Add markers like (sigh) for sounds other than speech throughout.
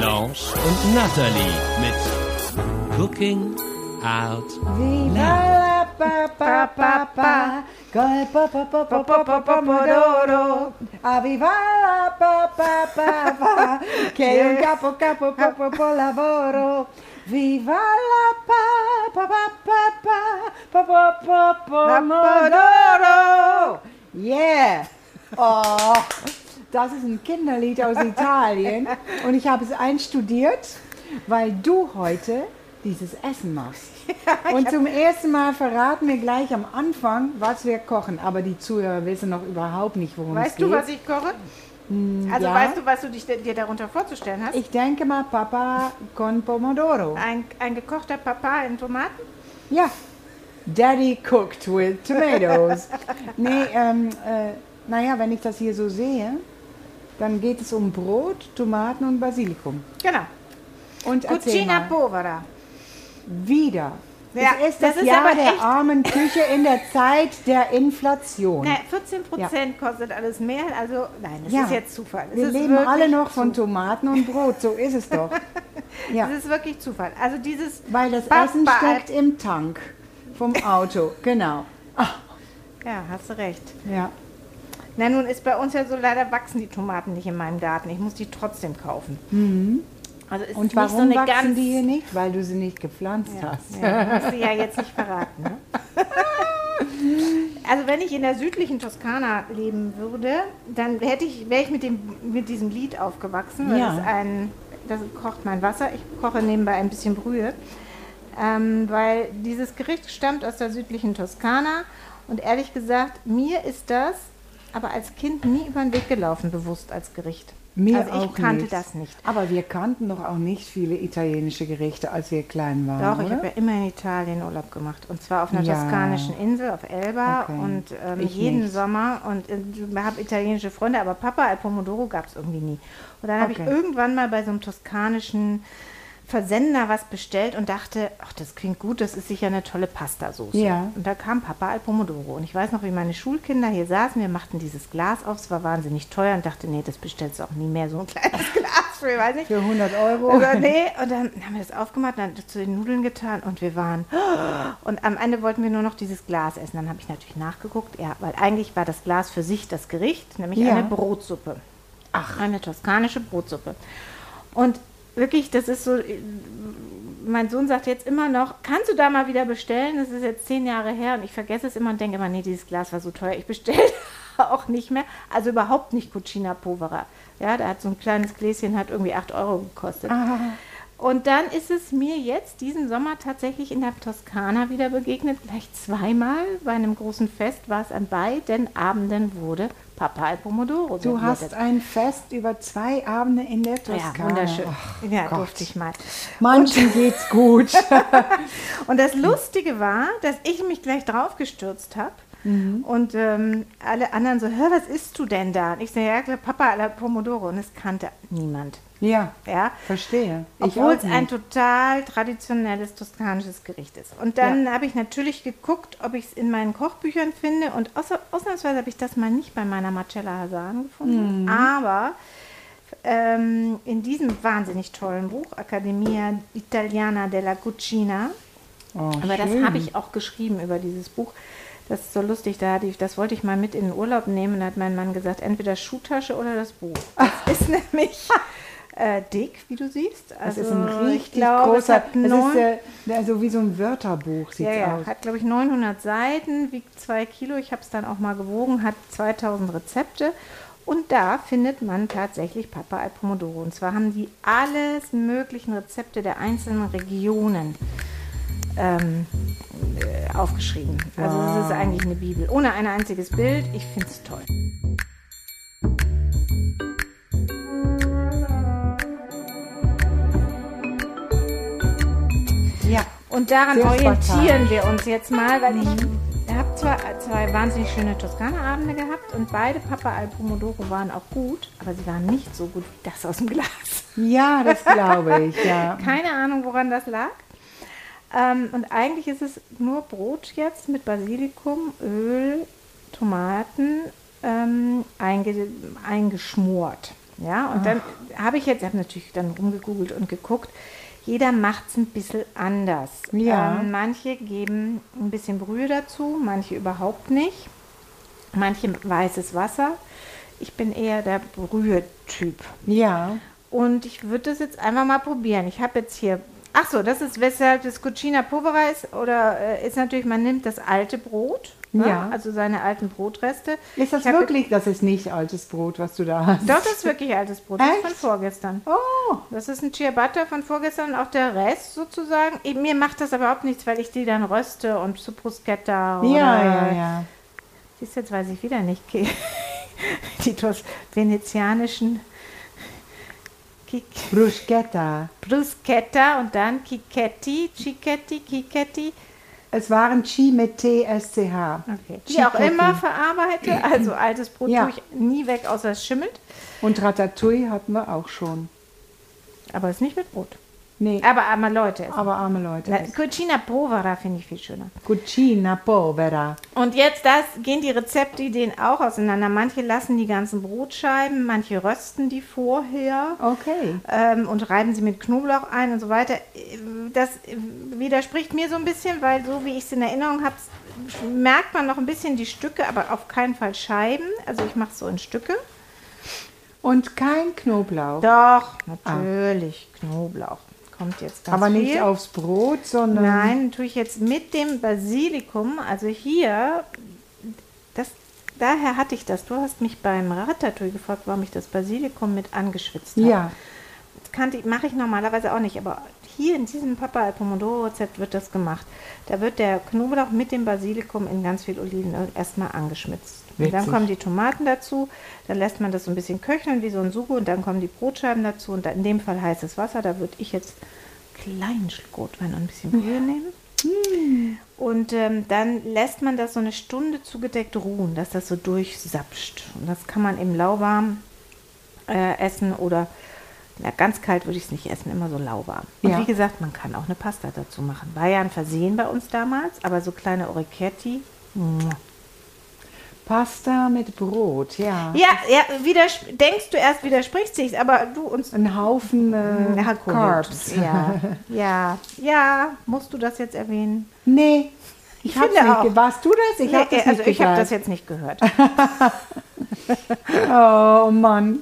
Lance und Natalie mit Cooking Out Loud. Aviva la pa pa pa pa, che un capo capo capo lavoro. Viva la pa pa pa pa pa pa pa pa pomodoro! Yeah! Oh. Das ist ein Kinderlied aus Italien und ich habe es einstudiert, weil du heute dieses Essen machst. (laughs) Und zum ersten Mal verraten wir gleich am Anfang, was wir kochen. Aber die Zuhörer wissen noch überhaupt nicht, worum es Weißt geht. du, was ich koche? Also ja. weißt du, was du dich, dir darunter vorzustellen hast? Ich denke mal Papa con Pomodoro. Ein, ein gekochter Papa in Tomaten? Ja. Daddy cooked with tomatoes. (laughs) nee, ähm, äh, naja, wenn ich das hier so sehe, dann geht es um Brot, Tomaten und Basilikum. Genau. Und Cucina mal, povera. wieder. Ja, es ist das, das ist Jahr aber der echt- armen Küche in der Zeit der Inflation. Na, 14 Prozent kostet alles mehr. Also nein, das Ja. ist jetzt Zufall. Es Wir ist leben alle noch von. Tomaten und Brot, so ist es doch. (laughs) Ja, Das ist wirklich Zufall. Also dieses weil das Papa- Essen steckt im Tank vom Auto, genau. Ja, hast du recht. Ja. Na nun ist bei uns ja so, leider wachsen die Tomaten nicht in meinem Garten. Ich muss die trotzdem kaufen. Also ist Und warum so eine wachsen die hier nicht? Weil du sie nicht gepflanzt hast. Ja, musst du ja jetzt nicht verraten. Ne? (laughs) Also wenn ich in der südlichen Toskana leben würde, dann hätte ich, wäre ich mit, dem, mit diesem Lied aufgewachsen. weil Ja. Das, ist ein, das kocht mein Wasser. Ich koche nebenbei ein bisschen Brühe. Ähm, weil dieses Gericht stammt aus der südlichen Toskana. Und ehrlich gesagt, mir ist das aber als Kind nie über den Weg gelaufen, bewusst als Gericht. Mir also ich auch kannte nicht. das nicht. Aber wir kannten doch auch nicht viele italienische Gerichte, als wir klein waren. Doch, ich oder? habe ja immer in Italien Urlaub gemacht. Und zwar auf einer Ja. toskanischen Insel, auf Elba. Okay. Und ähm, Ich jeden nicht. Sommer. Und äh, ich habe italienische Freunde, aber Papa al Pomodoro gab es irgendwie nie. Und dann habe ich Okay. irgendwann mal bei so einem toskanischen Versender was bestellt und dachte, ach, das klingt gut, das ist sicher eine tolle Pastasoße. Ja. Und da kam Papa al Pomodoro. Und ich weiß noch, wie meine Schulkinder hier saßen, wir machten dieses Glas auf, es war wahnsinnig teuer und dachte, nee, das bestellst du auch nie mehr, so ein (laughs) kleines Glas für, weiß nicht. Für 100 Euro. Oder nee, und dann haben wir das aufgemacht, dann zu den Nudeln getan und wir waren. (gasps) Und am Ende wollten wir nur noch dieses Glas essen. Dann habe ich natürlich nachgeguckt, ja, weil eigentlich war das Glas für sich das Gericht, nämlich Ja. eine Brotsuppe. Ach. Eine toskanische Brotsuppe. Und wirklich, das ist so. Mein Sohn sagt jetzt immer noch, kannst du da mal wieder bestellen? Das ist jetzt zehn Jahre her und ich vergesse es immer und denke immer, nee, dieses Glas war so teuer, ich bestelle (laughs) auch nicht mehr. Also überhaupt nicht Cucina Povera. Ja, da hat so ein kleines Gläschen, hat irgendwie 8 Euro gekostet. Und dann ist es mir jetzt diesen Sommer tatsächlich in der Toskana wieder begegnet, gleich zweimal. Bei einem großen Fest war es an beiden Abenden wurde Papa al Pomodoro Du hast ein Fest über zwei Abende in der ja, Toskana. wunderschön. Ach, ja, Gott. durfte ich mal. Manchen geht's gut. (laughs) Und das Lustige war, dass ich mich gleich drauf gestürzt habe. Und ähm, alle anderen so, hör, was isst du denn da? Und ich sage, ja, klar, Papa alla Pomodoro. Und es kannte niemand. Ja, Ja, verstehe. Obwohl es ein total traditionelles toskanisches Gericht ist. Und dann habe ich natürlich geguckt, ob ich es in meinen Kochbüchern finde. Und außer, ausnahmsweise habe ich das mal nicht bei meiner Marcella Hasan gefunden. Aber ähm, in diesem wahnsinnig tollen Buch, Accademia Italiana della Cucina, Oh, aber das schön. habe ich auch geschrieben über dieses Buch. Das ist so lustig, da hatte ich, das wollte ich mal mit in den Urlaub nehmen. Da hat mein Mann gesagt, entweder Schuhtasche oder das Buch. Das (laughs) ist nämlich äh, dick, wie du siehst. Das Also ist ein ich richtig glaube, es großer, hat das ist äh, der, so wie so ein Wörterbuch sieht ja, ja, aus. hat glaube ich 900 Seiten, wiegt zwei Kilo. Ich habe es dann auch mal gewogen, hat 2000 Rezepte. Und da findet man tatsächlich Papa al Pomodoro. Und zwar haben die alles möglichen Rezepte der einzelnen Regionen ähm, äh, aufgeschrieben. Also es ist eigentlich eine Bibel. Ohne ein einziges Bild. Ich finde es toll. Und daran Sehr orientieren spartanisch. wir uns jetzt mal, weil ich habe zwar zwei wahnsinnig schöne Toskana-Abende gehabt und beide Papa al Pomodoro waren auch gut, aber sie waren nicht so gut wie das aus dem Glas. Ja, das glaube ich, ja. (laughs) Keine Ahnung, woran das lag. Ähm, und eigentlich ist es nur Brot jetzt mit Basilikum, Öl, Tomaten ähm, einge eingeschmort. Ja, und dann habe ich jetzt, ich habe natürlich dann rumgegoogelt und geguckt, jeder macht es ein bisschen anders. Ja. Ähm, manche geben ein bisschen Brühe dazu, manche überhaupt nicht. Manche weißes Wasser. Ich bin eher der Brühe-Typ. Ja, Und ich würde das jetzt einfach mal probieren. Ich habe jetzt hier. Ach so, das ist weshalb das Cucina Povera ist. Oder äh, ist natürlich, man nimmt das alte Brot. Ne? Ja. Also seine alten Brotreste. ist das wirklich, das ist nicht altes Brot, was du da hast? Doch, das ist wirklich altes Brot. Das ist von Echt? vorgestern. Oh, Das ist ein Ciabatta von vorgestern und auch der Rest sozusagen. Mir macht das aber überhaupt nichts, weil ich die dann röste und zu Bruschetta oder... ja, ja, ja. Siehst du, jetzt weiß ich wieder nicht. (laughs) Die venezianischen Bruschetta. Bruschetta und dann Kiketti, Cicchetti, Kiketti. Es waren Chi mit T-S-C-H. Okay. Die auch immer verarbeite. Also altes Brot Ja. tue ich nie weg, außer es schimmelt. Und Ratatouille hatten wir auch schon. Aber es ist nicht mit Brot. Nee, Aber arme Leute. essen. aber arme Leute. Na, Cucina Povera finde ich viel schöner. Cucina povera. Und jetzt das, gehen die Rezeptideen auch auseinander. Manche lassen die ganzen Brotscheiben, manche rösten die vorher. Okay. ähm, und reiben sie mit Knoblauch ein und so weiter. Das widerspricht mir so ein bisschen, weil so wie ich es in Erinnerung habe, merkt man noch ein bisschen die Stücke, aber auf keinen Fall Scheiben. Also ich mache es so in Stücke. Und kein Knoblauch. Doch, natürlich, Knoblauch. Kommt jetzt ganz aber viel. nicht aufs Brot, sondern. Nein, tue ich jetzt mit dem Basilikum, also hier, das, daher hatte ich das. Du hast mich beim Ratatouille gefragt, warum ich das Basilikum mit angeschwitzt habe. Ja. Das mache ich normalerweise auch nicht, aber hier in diesem Papa al Pomodoro Rezept wird das gemacht. Da wird der Knoblauch mit dem Basilikum in ganz viel Olivenöl erstmal angeschmitzt. Und dann Witzig. kommen die Tomaten dazu, dann lässt man das so ein bisschen köcheln wie so ein Sugo und dann kommen die Brotscheiben dazu und in dem Fall heißes Wasser. Da würde ich jetzt einen kleinen Schluck Rotwein und ein bisschen Brühe nehmen. Und ähm, dann lässt man das so eine Stunde zugedeckt ruhen, dass das so durchsapscht. Und das kann man im lauwarm äh, essen oder ja, ganz kalt würde ich es nicht essen, immer so lauwarm. Und Ja. wie gesagt, man kann auch eine Pasta dazu machen. War ja ein Versehen bei uns damals, aber so kleine Orecchietti. mua. Pasta mit Brot, ja. Ja, ja denkst du erst widerspricht sich, aber du uns Ein Haufen äh, Ja, Carbs. Ja, (laughs) ja, ja, musst du das jetzt erwähnen? Nee, ich hab's finde nicht. auch. Warst du das? Ich Nee, das also nicht ich habe das jetzt nicht gehört. (laughs) Oh Mann.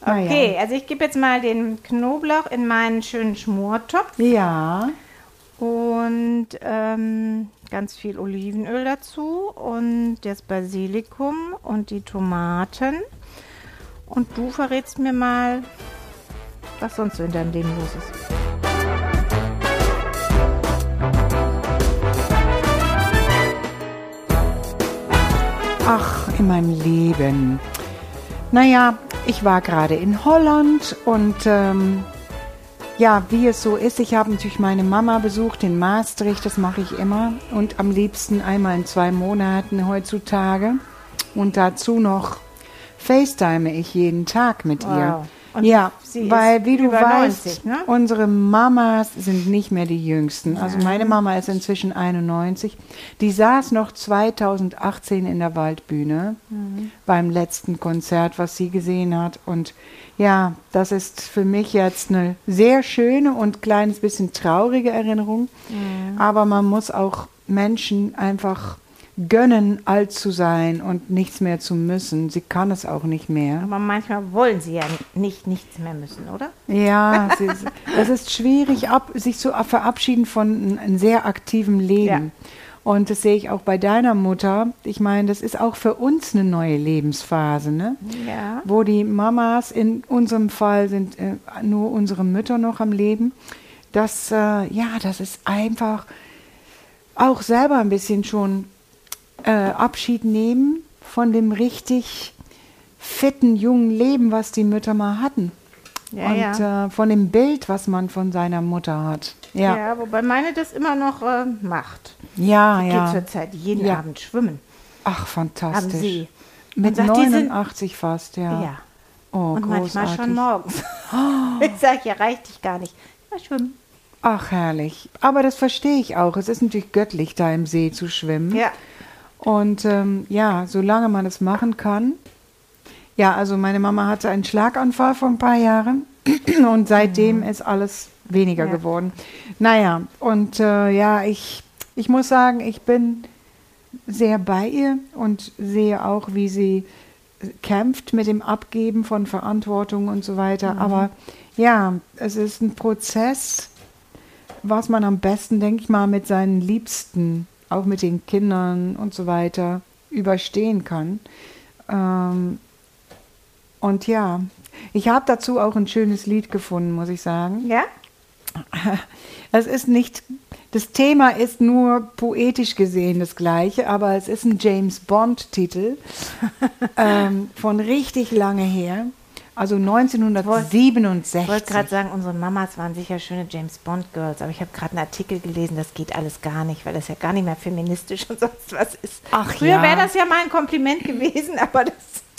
Okay, also ich gebe jetzt mal den Knoblauch in meinen schönen Schmortopf Ja. Und ähm, ganz viel Olivenöl dazu und das Basilikum und die Tomaten. Und du verrätst mir mal, was sonst so in deinem Leben los ist. Ach, in meinem Leben. Naja, ich war gerade in Holland und ähm, ja, wie es so ist, ich habe natürlich meine Mama besucht in Maastricht, das mache ich immer und am liebsten einmal in zwei Monaten heutzutage und dazu noch FaceTime ich jeden Tag mit Wow. ihr. Und ja, weil wie du weißt, 90, ne? unsere Mamas sind nicht mehr die jüngsten. Also meine Mama ist inzwischen 91. Die saß noch 2018 in der Waldbühne beim letzten Konzert, was sie gesehen hat. Und ja, das ist für mich jetzt eine sehr schöne und kleines bisschen traurige Erinnerung. Aber man muss auch Menschen einfach gönnen, alt zu sein und nichts mehr zu müssen. Sie kann es auch nicht mehr. Aber manchmal wollen sie ja nicht nichts mehr müssen, oder? Ja, es ist, es ist schwierig, ab, sich zu verabschieden von einem sehr aktiven Leben. Ja. Und das sehe ich auch bei deiner Mutter. Ich meine, das ist auch für uns eine neue Lebensphase, ne? Ja. Wo die Mamas, in unserem Fall sind äh, nur unsere Mütter noch am Leben. Das, äh, ja, das ist einfach auch selber ein bisschen schon äh, Abschied nehmen von dem richtig fitten jungen Leben, was die Mütter mal hatten. Ja, und ja. Äh, von dem Bild, was man von seiner Mutter hat. Ja. Ja, wobei meine das immer noch äh, macht. ja, Die ja. geht zurzeit jeden. Abend schwimmen Ach, am fantastisch. See. Mit sagt, die sind- 89 fast, ja. Ja. Oh, Und manchmal großartig. schon morgens. (gasps) ich sage, ja, reicht dich gar nicht. Ja, schwimmen. Ach, herrlich. Aber das verstehe ich auch. Es ist natürlich göttlich, da im See zu schwimmen. Ja. Und ähm, ja, solange man es machen kann. Ja, also meine Mama hatte einen Schlaganfall vor ein paar Jahren (clears throat) und seitdem ist alles weniger Mhm. Ja. geworden. Naja, und äh, ja, ich, ich muss sagen, ich bin sehr bei ihr und sehe auch, wie sie kämpft mit dem Abgeben von Verantwortung und so weiter. Mhm. Aber ja, es ist ein Prozess, was man am besten, denke ich mal, mit seinen Liebsten, auch mit den Kindern und so weiter, überstehen kann. Ähm, und ja, ich habe dazu auch ein schönes Lied gefunden, muss ich sagen. Ja? (laughs) Es ist nicht, das Thema ist nur poetisch gesehen das gleiche, aber es ist ein James Bond-Titel (laughs) ähm, von richtig lange her, also Ich 1967. wollte gerade sagen, unsere Mamas waren sicher schöne James Bond Girls, aber ich habe gerade einen Artikel gelesen, das geht alles gar nicht, weil das ja gar nicht mehr feministisch und (laughs) sonst was ist. Ach Früher ja. wäre das ja mal ein Kompliment gewesen, (laughs) aber das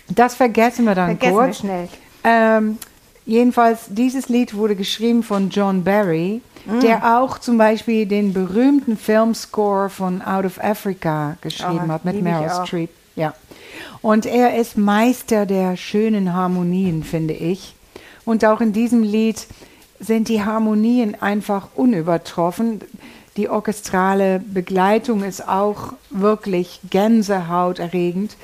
Das vergessen wir dann vergessen wir kurz. schnell. Ähm, jedenfalls, dieses Lied wurde geschrieben von John Barry, Mm. der auch zum Beispiel den berühmten Filmscore von Out of Africa geschrieben Oh, hat mit ich Meryl. Streep. Ja. Und er ist Meister der schönen Harmonien, finde ich. Und auch in diesem Lied sind die Harmonien einfach unübertroffen. Die orchestrale Begleitung ist auch wirklich gänsehauterregend.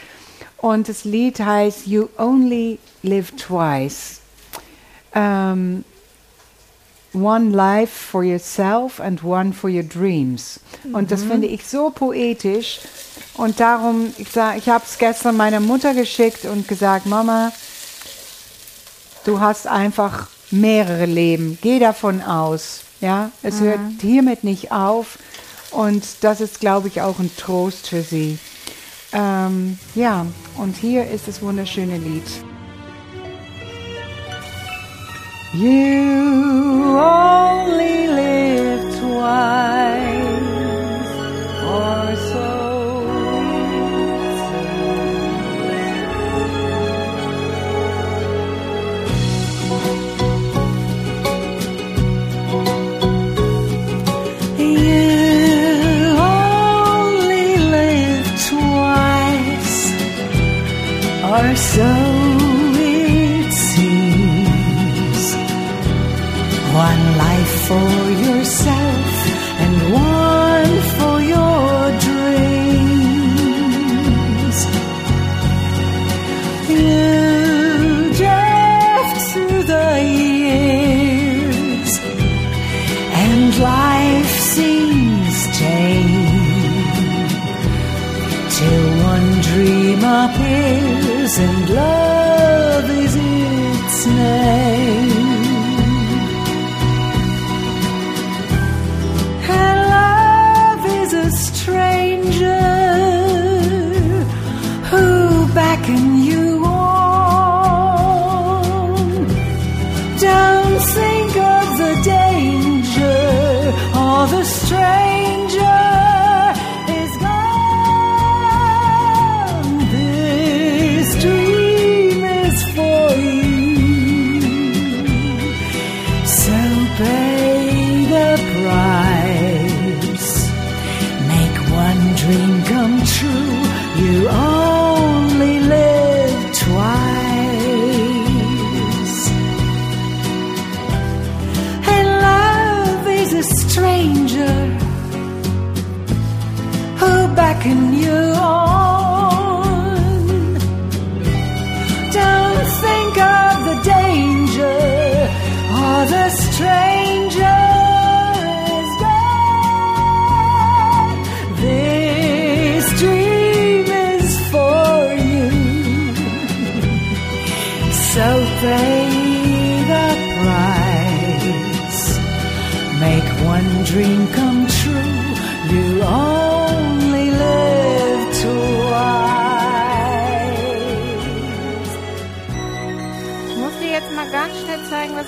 Und das Lied heißt You Only Live Twice. Ähm, one life for yourself and one for your dreams. Und das finde ich so poetisch. Und darum, ich, sag- ich habe es gestern meiner Mutter geschickt und gesagt, Mama, du hast einfach mehrere Leben. Geh davon aus. Ja, es hört hiermit nicht auf. Und das ist, glaube ich, auch ein Trost für sie. Ähm, ja, und hier ist das wunderschöne Lied. You only live and love is its name.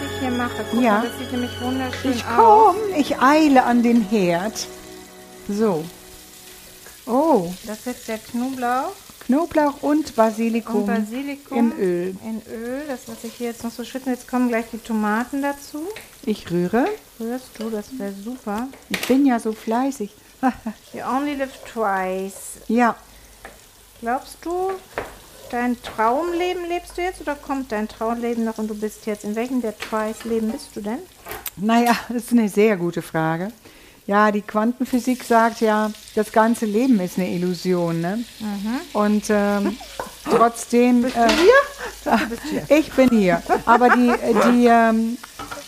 Was ich hier mache? Guck Ja. mal, das sieht nämlich wunderschön Ich aus. komm, ich eile an den Herd. So. Oh, Das ist jetzt der Knoblauch Knoblauch und Basilikum, und Basilikum im Öl. In Öl, das lasse ich hier jetzt noch so schütten. Jetzt kommen gleich die Tomaten dazu. Ich rühre. Rührst du, das wäre super. Ich bin ja so fleißig. (laughs) You only live twice. ja, Glaubst du, dein Traumleben lebst du jetzt oder kommt dein Traumleben noch und du bist jetzt? In welchem der Twice Leben bist du denn? naja, (laughs) das ist eine sehr gute Frage. Ja, die Quantenphysik sagt ja, das ganze Leben ist eine Illusion. Ne? Und ähm, (laughs) trotzdem. Bist äh, (laughs) Ich bin hier. Aber die, die ähm,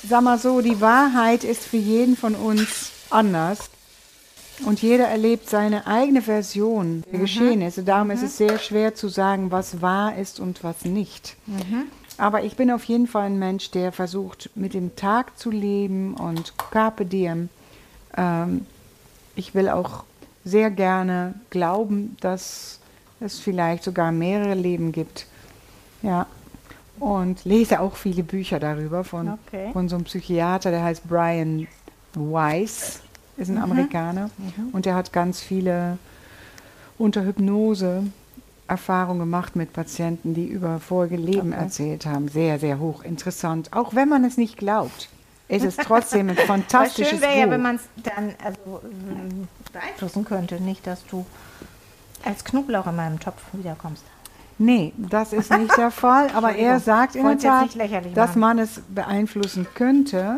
sag mal so, die Wahrheit ist für jeden von uns anders. Und jeder erlebt seine eigene Version der Geschehnisse. Darum ist es sehr schwer zu sagen, was wahr ist und was nicht. Aber ich bin auf jeden Fall ein Mensch, der versucht, mit dem Tag zu leben und Carpe Diem. Ähm, ich will auch sehr gerne glauben, dass es vielleicht sogar mehrere Leben gibt. Ja. Und lese auch viele Bücher darüber von, Okay. von so einem Psychiater, der heißt Brian Weiss, ist ein Amerikaner. Und der hat ganz viele unter Hypnose Erfahrungen gemacht mit Patienten, die über vorige Leben erzählt haben. Sehr, sehr hochinteressant. Auch wenn man es nicht glaubt, ist es trotzdem ein (laughs) fantastisches schön wäre ja, Buch. wenn man es dann also, ähm, beeinflussen könnte. Nicht, dass du als Knoblauch in meinem Topf wiederkommst. Nee, das ist nicht der (laughs) Fall. Aber er sagt in der Tat, dass man es beeinflussen könnte,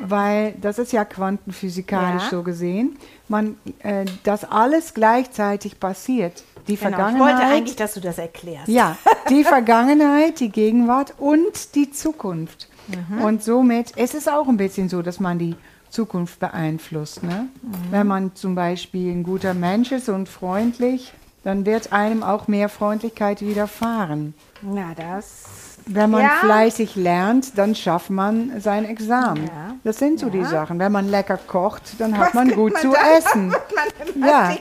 weil das ist ja quantenphysikalisch Ja. so gesehen. Man, äh, dass alles gleichzeitig passiert. Die Genau, ich Vergangenheit. wollte eigentlich, dass du das erklärst. Ja, die (laughs) Vergangenheit, die Gegenwart und die Zukunft. Mhm. Und somit ist es auch ein bisschen so, dass man die Zukunft beeinflusst. Ne? Mhm. Wenn man zum Beispiel ein guter Mensch ist und freundlich, dann wird einem auch mehr Freundlichkeit widerfahren. Na, das. Wenn man Ja. fleißig lernt, dann schafft man sein Examen. Ja. Das sind so die Ja. Sachen. Wenn man lecker kocht, dann hat Was man kriegt gut man zu essen. (laughs) Man Ja.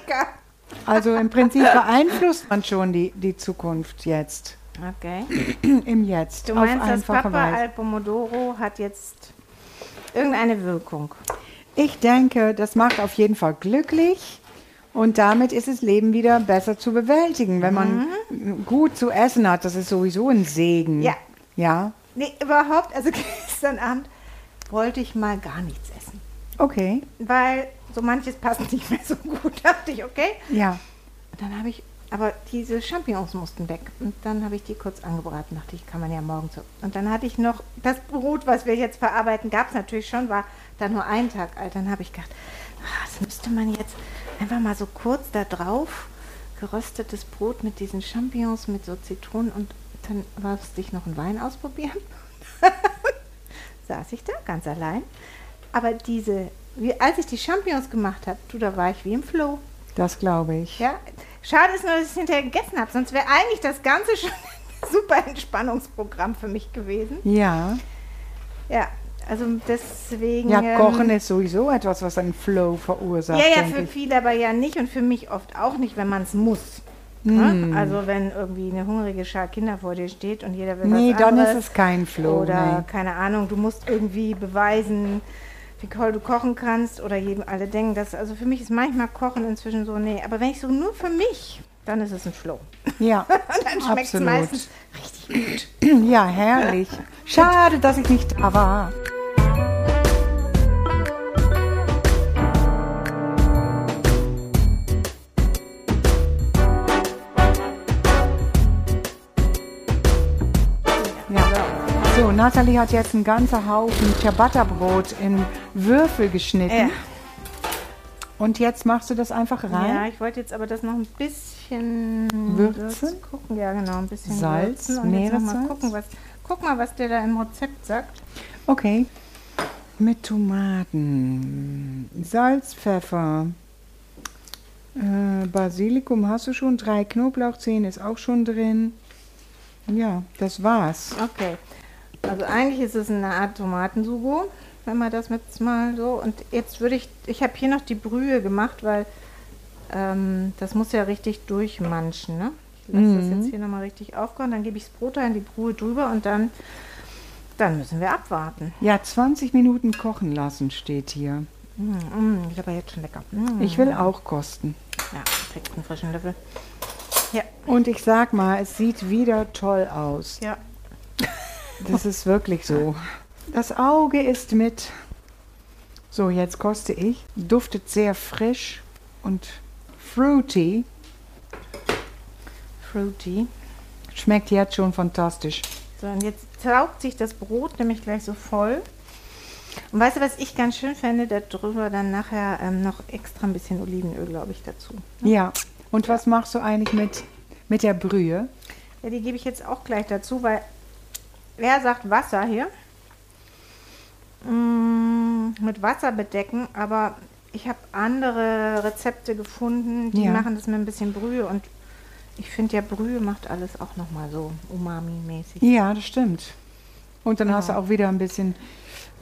Also im Prinzip beeinflusst man schon die, die Zukunft jetzt. Okay. (clears throat) Im Jetzt. Du meinst, das Papa Weise. al Pomodoro hat jetzt irgendeine Wirkung. Ich denke, das macht auf jeden Fall glücklich und damit ist das Leben wieder besser zu bewältigen. Wenn man gut zu essen hat, das ist sowieso ein Segen. Mhm. Ja. Ja, Nee, überhaupt, also (laughs) gestern Abend wollte ich mal gar nichts essen. okay. Weil so manches passt (laughs) nicht mehr so gut. Dachte ich, okay. Ja, Und dann habe ich, aber diese Champignons mussten weg. Und dann habe ich die kurz angebraten. Dachte ich, kann man ja morgen so. Und dann hatte ich noch das Brot, was wir jetzt verarbeiten, gab es natürlich schon, war dann nur ein Tag alt. Dann habe ich gedacht, ah, das müsste man jetzt einfach mal so kurz da drauf geröstetes Brot mit diesen Champignons, mit so Zitronen und dann musste ich noch einen Wein ausprobieren. (laughs) Saß ich da ganz allein. Aber diese, wie, als ich die Champignons gemacht habe, du, da war ich wie im Flow. das glaube ich. Ja, schade ist nur, dass ich es hinterher gegessen habe. Sonst wäre eigentlich das Ganze (laughs) schon ein super Entspannungsprogramm für mich gewesen. Ja, Ja, also deswegen. ja ähm, Kochen ist sowieso etwas, was einen Flow verursacht. Ja, ja, für ich. viele aber ja nicht und für mich oft auch nicht, wenn man es muss. Ne? Also wenn irgendwie eine hungrige Schar Kinder vor dir steht und jeder will Nee, was dann anderes. ist es kein Flow. Oder nee. keine Ahnung, du musst irgendwie beweisen, wie toll du kochen kannst. Oder jedem alle denken, dass, also für mich ist manchmal Kochen inzwischen so, nee. Aber wenn ich so nur für mich, dann ist es ein Flow. Ja, (laughs) Und dann schmeckt es meistens richtig gut. (clears throat) Ja, herrlich. Schade, dass ich nicht da war. Nathalie hat jetzt einen ganzen Haufen Ciabatta-Brot in Würfel geschnitten. Ja. Und jetzt machst du das einfach rein? Ja, ich wollte jetzt aber das noch ein bisschen Würzen? gucken. Ja, genau, ein bisschen Salz, würzen. Und noch mal Meeressalz? gucken, was, guck mal, was der da im Rezept sagt. Okay. Mit Tomaten, Salz, Pfeffer, äh, Basilikum hast du schon, drei Knoblauchzehen ist auch schon drin. Ja, das war's. Okay. Also eigentlich ist es eine Art Tomatensugo, wenn man das jetzt mal so. Und jetzt würde ich, ich habe hier noch die Brühe gemacht, weil ähm, das muss ja richtig durchmanschen. Ne? Ich lasse das Mhm. jetzt hier nochmal richtig aufkochen, dann gebe ich das Brot rein, die Brühe drüber und dann Dann müssen wir abwarten. Ja, 20 Minuten kochen lassen steht hier. Mm, mm, ist aber jetzt schon lecker. Mm. Ich will auch kosten. Ja, kriegst einen frischen Löffel. Ja, Und ich sag mal, es sieht wieder toll aus. ja. Das ist wirklich so. Das Auge ist mit. So, jetzt koste ich. Duftet sehr frisch und fruity. Fruity. Schmeckt jetzt schon fantastisch. So, und jetzt taucht sich das Brot nämlich gleich so voll. Und weißt du, was ich ganz schön fände? Darüber dann nachher ähm, noch extra ein bisschen Olivenöl, glaube ich, dazu. Ja. Und was machst du eigentlich mit, mit der Brühe? Ja, die gebe ich jetzt auch gleich dazu, weil wer sagt Wasser hier? Mm, mit Wasser bedecken, aber ich habe andere Rezepte gefunden, die Ja. machen das mit ein bisschen Brühe und ich finde ja Brühe macht alles auch nochmal so umami-mäßig. Ja, das stimmt. Und dann hast du Genau. auch wieder ein bisschen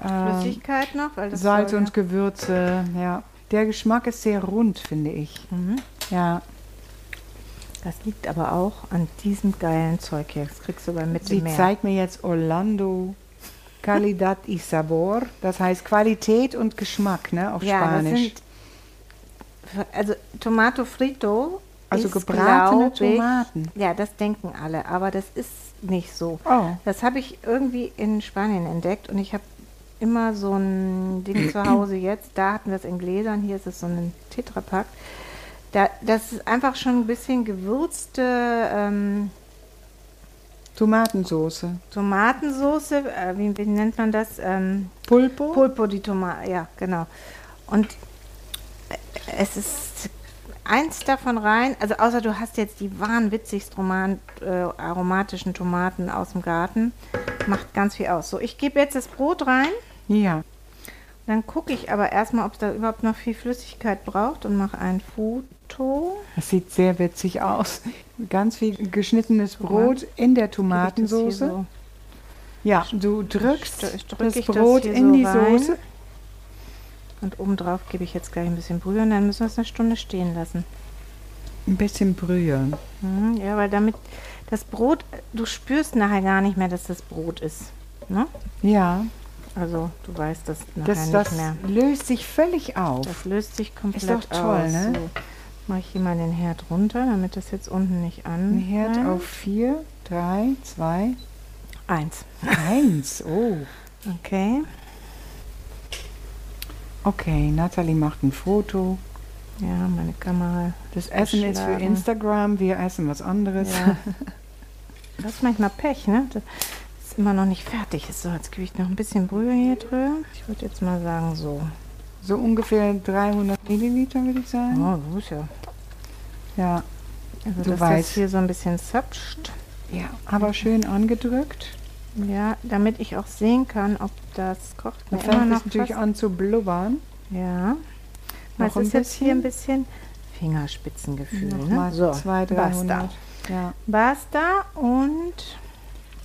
äh, Flüssigkeit noch, weil das Salz soll und Gewürze. Ja. Der Geschmack ist sehr rund, finde ich. mhm. Ja. Das liegt aber auch an diesem geilen Zeug hier. Das kriegst du bei Sie Mittelmeer. zeigt mir jetzt Orlando Calidad y Sabor. Das heißt Qualität und Geschmack, ne, auf ja, Spanisch. das sind also Tomato Frito. Also ist, gebratene ich- Tomaten. Ja, das denken alle, aber das ist nicht so. Oh. Das habe ich irgendwie in Spanien entdeckt und ich habe immer so ein Ding zu Hause jetzt. Da hatten wir es in Gläsern, hier ist es so ein Tetrapack. Da, das ist einfach schon ein bisschen gewürzte ähm, Tomatensoße. Tomatensoße. Äh, wie, wie nennt man das? Ähm, Pulpo? Pulpo di Tomate, ja, genau. Und äh, es ist eins davon rein, also außer du hast jetzt die wahnwitzigst roman, äh, aromatischen Tomaten aus dem Garten, macht ganz viel aus. So, ich gebe jetzt das Brot rein, ja. Dann gucke ich aber erstmal, ob es da überhaupt noch viel Flüssigkeit braucht und mache ein Foto. Das sieht sehr witzig aus. Ganz viel geschnittenes Brot in der das Tomatensoße. so- Ja, du drückst das ich das Brot hier in so die rein. Soße. Und obendrauf gebe ich jetzt gleich ein bisschen Brühe und dann müssen wir es eine Stunde stehen lassen. Ein bisschen Brühe. Mhm, Ja, weil damit das Brot, du spürst nachher gar nicht mehr, dass das Brot ist. Ne? Ja, Also du weißt das nachher das, nicht das mehr. löst sich völlig auf. Das löst sich komplett doch toll, aus. ne? So, mache ich hier mal den Herd runter, damit das jetzt unten nicht an. Ein Herd auf 4, 3, 2, Eins. 1. (laughs) Oh. Okay. Okay, Natalie macht ein Foto. Ja, meine Kamera. Das Essen ist für. Instagram, wir essen was anderes. Ja. (laughs) Das ist manchmal Pech, ne? Ist immer noch nicht fertig. So, jetzt gebe ich noch ein bisschen Brühe hier drüber. Ich würde jetzt mal sagen so. So ungefähr 300 Milliliter, würde ich sagen. Oh, so ist ja. Ja, Also, Du dass weißt. das hier so ein bisschen zapscht. ja, aber schön angedrückt. Ja, damit ich auch sehen kann, ob das kocht. Da Mir immer fängt es natürlich fast- an zu blubbern. Ja. Noch es ist ein jetzt hier ein bisschen Fingerspitzengefühl. Ne? Nochmal So, 200, basta. 300. Ja. Basta und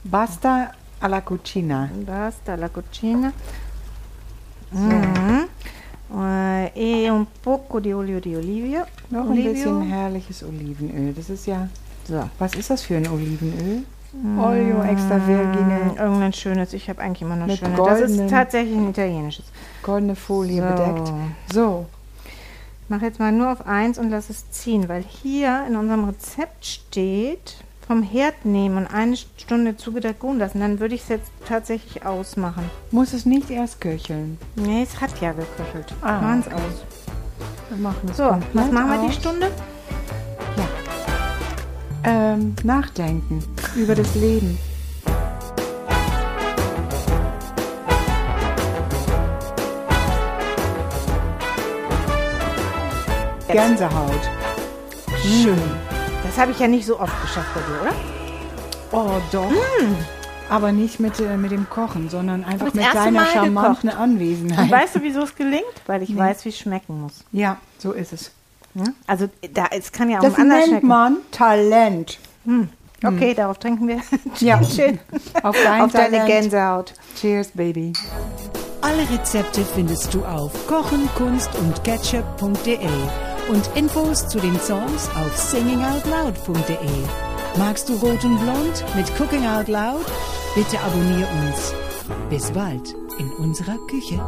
Basta alla cucina. basta la cucina. Mhm. Äh, E un poco di olio di olivio. Noch ein Olivio. bisschen herrliches Olivenöl. Das ist ja, So. was ist das für ein Olivenöl? Olio extra vergine, Irgendein schönes. Ich habe eigentlich immer nur Mit schöne. Das ist tatsächlich ein italienisches. goldene Folie So. bedeckt. So, Ich mache jetzt mal nur auf 1 und lasse es ziehen, weil hier in unserem Rezept steht, vom Herd nehmen und eine Stunde zugedeckt ruhen lassen. Dann würde ich es jetzt tatsächlich ausmachen. muss es nicht erst köcheln. Nee, es hat ja geköchelt. Ah, Machen's okay. aus. Wir machen es So, was machen wir die aus. Stunde? Ähm, nachdenken über das Leben. Gänsehaut. Schön. Das habe ich ja nicht so oft geschafft bei dir, oder? Oh, doch. Aber nicht mit, äh, mit dem Kochen, sondern einfach das mit deiner Mal charmanten Und Anwesenheit. weißt du, wieso es gelingt? Weil ich weiß, wie es schmecken muss. Ja, so ist es. Ja? Also, da, es kann ja auch Das anders nennt schmecken. man Talent. Okay, darauf trinken wir. (laughs) Ja. Schön. Auf dein Auf deine. Gänsehaut. Cheers, Baby. Alle Rezepte findest du auf kochen, kunst und ketchup.de und Infos zu den Songs auf singingoutloud.de. Magst du Rot und Blond mit Cooking Out Loud? Bitte abonniere uns. Bis bald in unserer Küche.